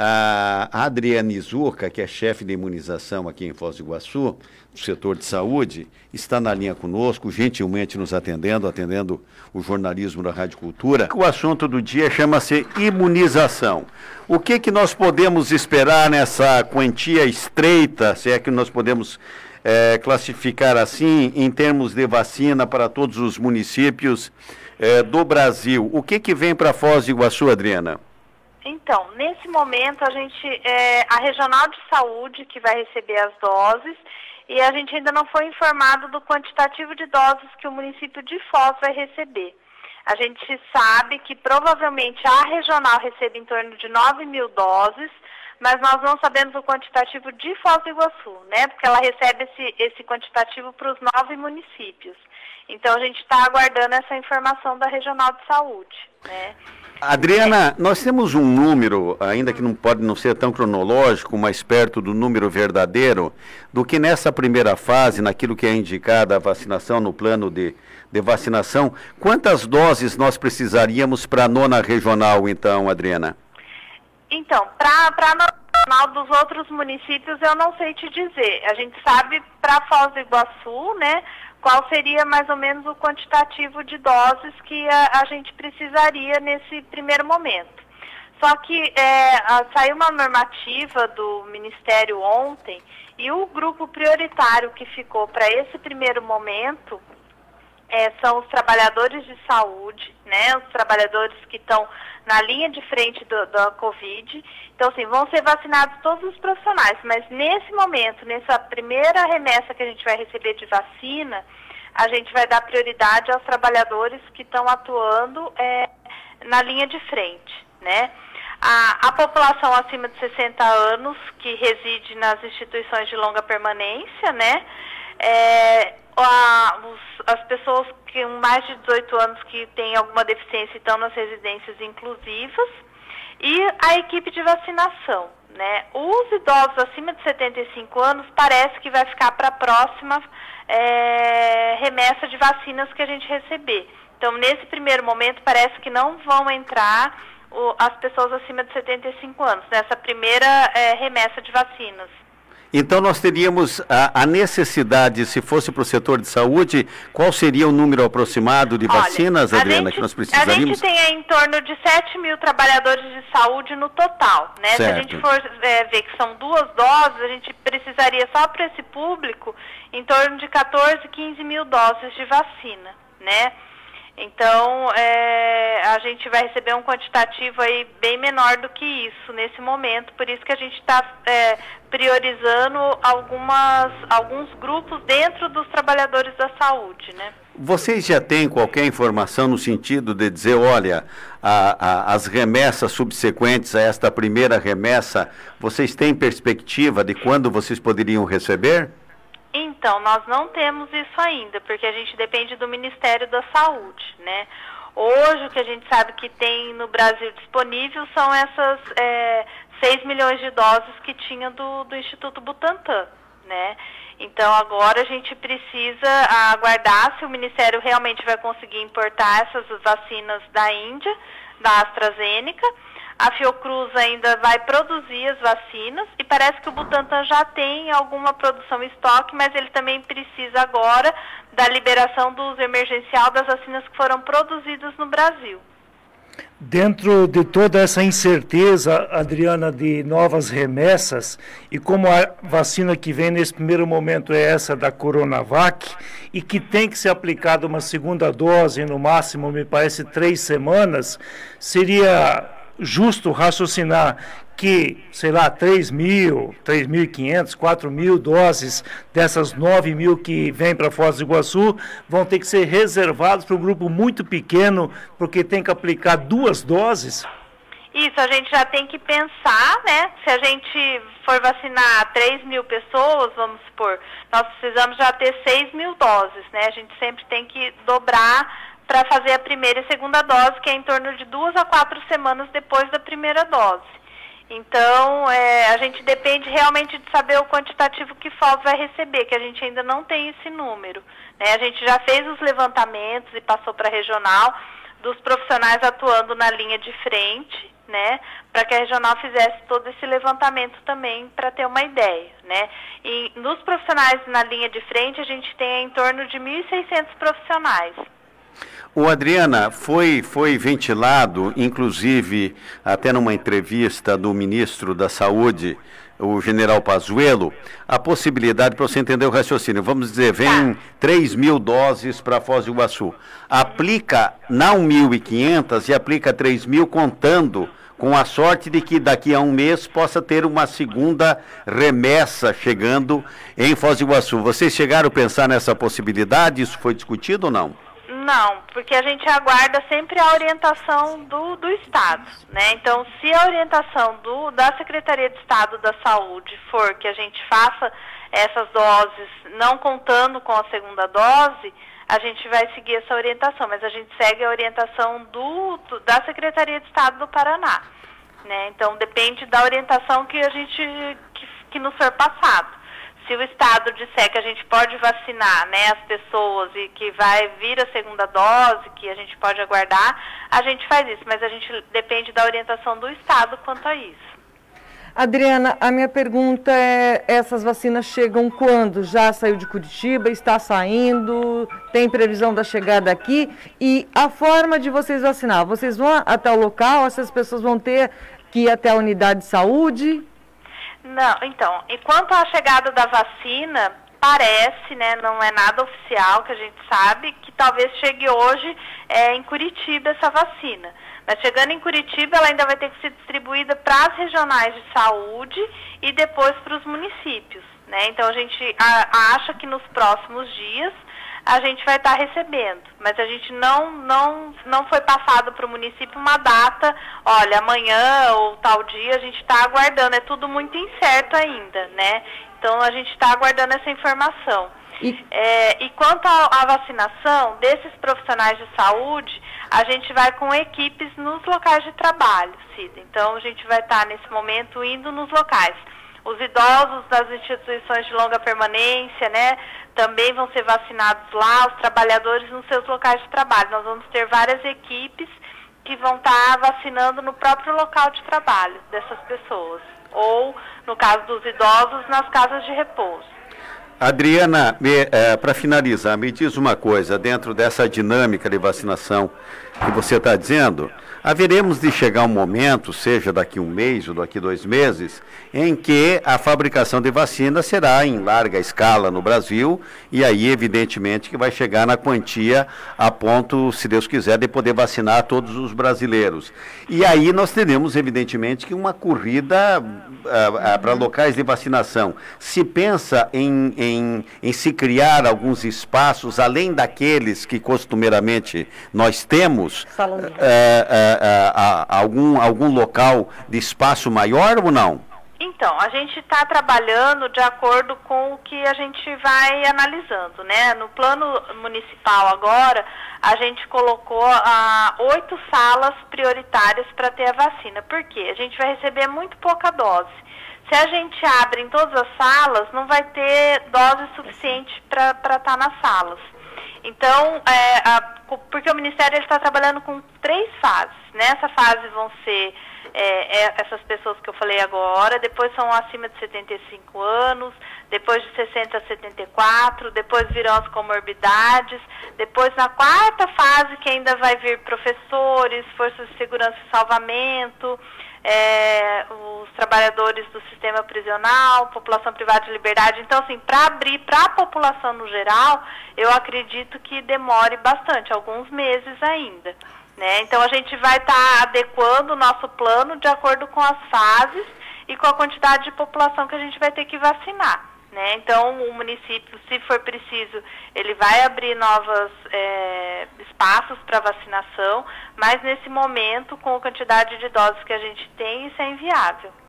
A Adriana Izurca, que é chefe de imunização aqui em Foz do Iguaçu, do setor de saúde, está na linha conosco, gentilmente nos atendendo, atendendo o jornalismo da Rádio Cultura. O assunto do dia chama-se imunização. O que, que nós podemos esperar nessa quantia estreita, se é que nós podemos é, classificar assim, em termos de vacina para todos os municípios é, do Brasil? O que, que vem para Foz do Iguaçu, Adriana? Então, nesse momento, a gente, é, a Regional de Saúde que vai receber as doses e a gente ainda não foi informado do quantitativo de doses que o município de Foz vai receber. A gente sabe que provavelmente a regional recebe em torno de 9 mil doses, mas nós não sabemos o quantitativo de Foz do Iguaçu, né? Porque ela recebe esse, esse quantitativo para os nove municípios. Então a gente está aguardando essa informação da regional de saúde, né? Adriana, nós temos um número, ainda que não pode não ser tão cronológico, mais perto do número verdadeiro, do que nessa primeira fase, naquilo que é indicada a vacinação, no plano de, de vacinação. Quantas doses nós precisaríamos para a nona regional, então, Adriana? Então, para a regional dos outros municípios, eu não sei te dizer. A gente sabe para Foz do Iguaçu, né? Qual seria mais ou menos o quantitativo de doses que a, a gente precisaria nesse primeiro momento. Só que é, saiu uma normativa do Ministério ontem e o grupo prioritário que ficou para esse primeiro momento é, são os trabalhadores de saúde, né, os trabalhadores que estão na linha de frente do, da Covid. Então, assim, vão ser vacinados todos os profissionais, mas nesse momento, nessa primeira remessa que a gente vai receber de vacina, a gente vai dar prioridade aos trabalhadores que estão atuando é, na linha de frente, né? A, a, população acima de 60 anos que reside nas instituições de longa permanência, né? É, a, os, as pessoas que mais de 18 anos que têm alguma deficiência estão nas residências inclusivas e a equipe de vacinação. Né? Os idosos acima de 75 anos parece que vai ficar para a próxima é, remessa de vacinas que a gente receber. Então, nesse primeiro momento, parece que não vão entrar o, as pessoas acima de 75 anos, nessa primeira é, remessa de vacinas. Então nós teríamos a, a necessidade, se fosse para o setor de saúde, qual seria o número aproximado de Olha, vacinas, Adriana, gente, que nós precisaríamos? A gente tem em torno de 7 mil trabalhadores de saúde no total, né? Se a gente for é, ver que são duas doses, a gente precisaria só para esse público em torno de 14, 15 mil doses de vacina, né? Então, é, a gente vai receber um quantitativo aí bem menor do que isso nesse momento, por isso que a gente está é, priorizando algumas, alguns grupos dentro dos trabalhadores da saúde, né? Vocês já têm qualquer informação no sentido de dizer, olha, a, a, as remessas subsequentes a esta primeira remessa, vocês têm perspectiva de quando vocês poderiam receber? Então, nós não temos isso ainda, porque a gente depende do Ministério da Saúde, né? Hoje, o que a gente sabe que tem no Brasil disponível são essas é, 6 milhões de doses que tinha do, do Instituto Butantan, né? Então, agora a gente precisa aguardar se o Ministério realmente vai conseguir importar essas vacinas da Índia, da AstraZeneca, a Fiocruz ainda vai produzir as vacinas e parece que o Butantan já tem alguma produção em estoque, mas ele também precisa agora da liberação do uso emergencial das vacinas que foram produzidas no Brasil. Dentro de toda essa incerteza, Adriana, de novas remessas, e como a vacina que vem nesse primeiro momento é essa da Coronavac, e que tem que ser aplicada uma segunda dose, no máximo, me parece, três semanas, seria justo raciocinar que, sei lá, 3 mil, 3.500, 4 mil doses dessas 9 mil que vêm para Foz do Iguaçu vão ter que ser reservados para um grupo muito pequeno, porque tem que aplicar duas doses? Isso, a gente já tem que pensar, né? Se a gente for vacinar 3 mil pessoas, vamos supor, nós precisamos já ter 6 mil doses, né? A gente sempre tem que dobrar para fazer a primeira e segunda dose, que é em torno de duas a quatro semanas depois da primeira dose. Então, é, a gente depende realmente de saber o quantitativo que FOV vai receber, que a gente ainda não tem esse número. Né? A gente já fez os levantamentos e passou para regional dos profissionais atuando na linha de frente, né, para que a regional fizesse todo esse levantamento também para ter uma ideia, né? E nos profissionais na linha de frente a gente tem em torno de 1.600 profissionais. O Adriana, foi, foi ventilado, inclusive até numa entrevista do ministro da Saúde, o general Pazuello, a possibilidade, para você entender o raciocínio, vamos dizer, vem tá. 3 mil doses para Foz do Iguaçu. Aplica não 1.500 e aplica 3 mil contando com a sorte de que daqui a um mês possa ter uma segunda remessa chegando em Foz do Iguaçu. Vocês chegaram a pensar nessa possibilidade? Isso foi discutido ou não? Não, porque a gente aguarda sempre a orientação do, do Estado, né? Então, se a orientação do, da Secretaria de Estado da Saúde for que a gente faça essas doses não contando com a segunda dose, a gente vai seguir essa orientação, mas a gente segue a orientação do, do da Secretaria de Estado do Paraná, né? Então, depende da orientação que a gente que, que nos for passado se o Estado disser que a gente pode vacinar né, as pessoas e que vai vir a segunda dose, que a gente pode aguardar, a gente faz isso, mas a gente depende da orientação do Estado quanto a isso. Adriana, a minha pergunta é: essas vacinas chegam quando? Já saiu de Curitiba? Está saindo? Tem previsão da chegada aqui? E a forma de vocês vacinar? Vocês vão até o local? Essas pessoas vão ter que ir até a unidade de saúde? Não, então, enquanto a chegada da vacina, parece, né, não é nada oficial que a gente sabe, que talvez chegue hoje é, em Curitiba essa vacina. Mas chegando em Curitiba, ela ainda vai ter que ser distribuída para as regionais de saúde e depois para os municípios. Né? Então a gente acha que nos próximos dias a gente vai estar tá recebendo. Mas a gente não, não, não foi passado para o município uma data, olha, amanhã ou tal dia a gente está aguardando, é tudo muito incerto ainda, né? Então a gente está aguardando essa informação. E, é, e quanto à vacinação desses profissionais de saúde, a gente vai com equipes nos locais de trabalho, Cida. Então a gente vai estar tá, nesse momento indo nos locais. Os idosos das instituições de longa permanência, né, também vão ser vacinados lá, os trabalhadores nos seus locais de trabalho. Nós vamos ter várias equipes que vão estar vacinando no próprio local de trabalho dessas pessoas. Ou, no caso dos idosos, nas casas de repouso. Adriana, é, para finalizar, me diz uma coisa, dentro dessa dinâmica de vacinação que você está dizendo, haveremos de chegar um momento, seja daqui um mês ou daqui dois meses, em que a fabricação de vacina será em larga escala no Brasil e aí, evidentemente, que vai chegar na quantia a ponto, se Deus quiser, de poder vacinar todos os brasileiros. E aí nós teremos, evidentemente, que uma corrida uh, uh, para locais de vacinação. Se pensa em, em, em se criar alguns espaços, além daqueles que costumeiramente nós temos, uh, algum, algum local de espaço maior ou não? Então, a gente está trabalhando de acordo com o que a gente vai analisando, né? No plano municipal agora, a gente colocou ah, oito salas prioritárias para ter a vacina. Por quê? A gente vai receber muito pouca dose. Se a gente abre em todas as salas, não vai ter dose suficiente para estar tá nas salas. Então, é, a, porque o Ministério está trabalhando com três fases. Nessa fase vão ser é, é, essas pessoas que eu falei agora, depois são acima de 75 anos, depois de 60 a 74, depois virão as comorbidades, depois na quarta fase que ainda vai vir professores, forças de segurança e salvamento, é, os trabalhadores do sistema prisional, população privada de liberdade. Então, assim, para abrir para a população no geral, eu acredito que demore bastante, alguns meses ainda. Né? Então, a gente vai estar tá adequando o nosso plano de acordo com as fases e com a quantidade de população que a gente vai ter que vacinar. Né? Então, o município, se for preciso, ele vai abrir novos é, espaços para vacinação, mas nesse momento, com a quantidade de doses que a gente tem, isso é inviável.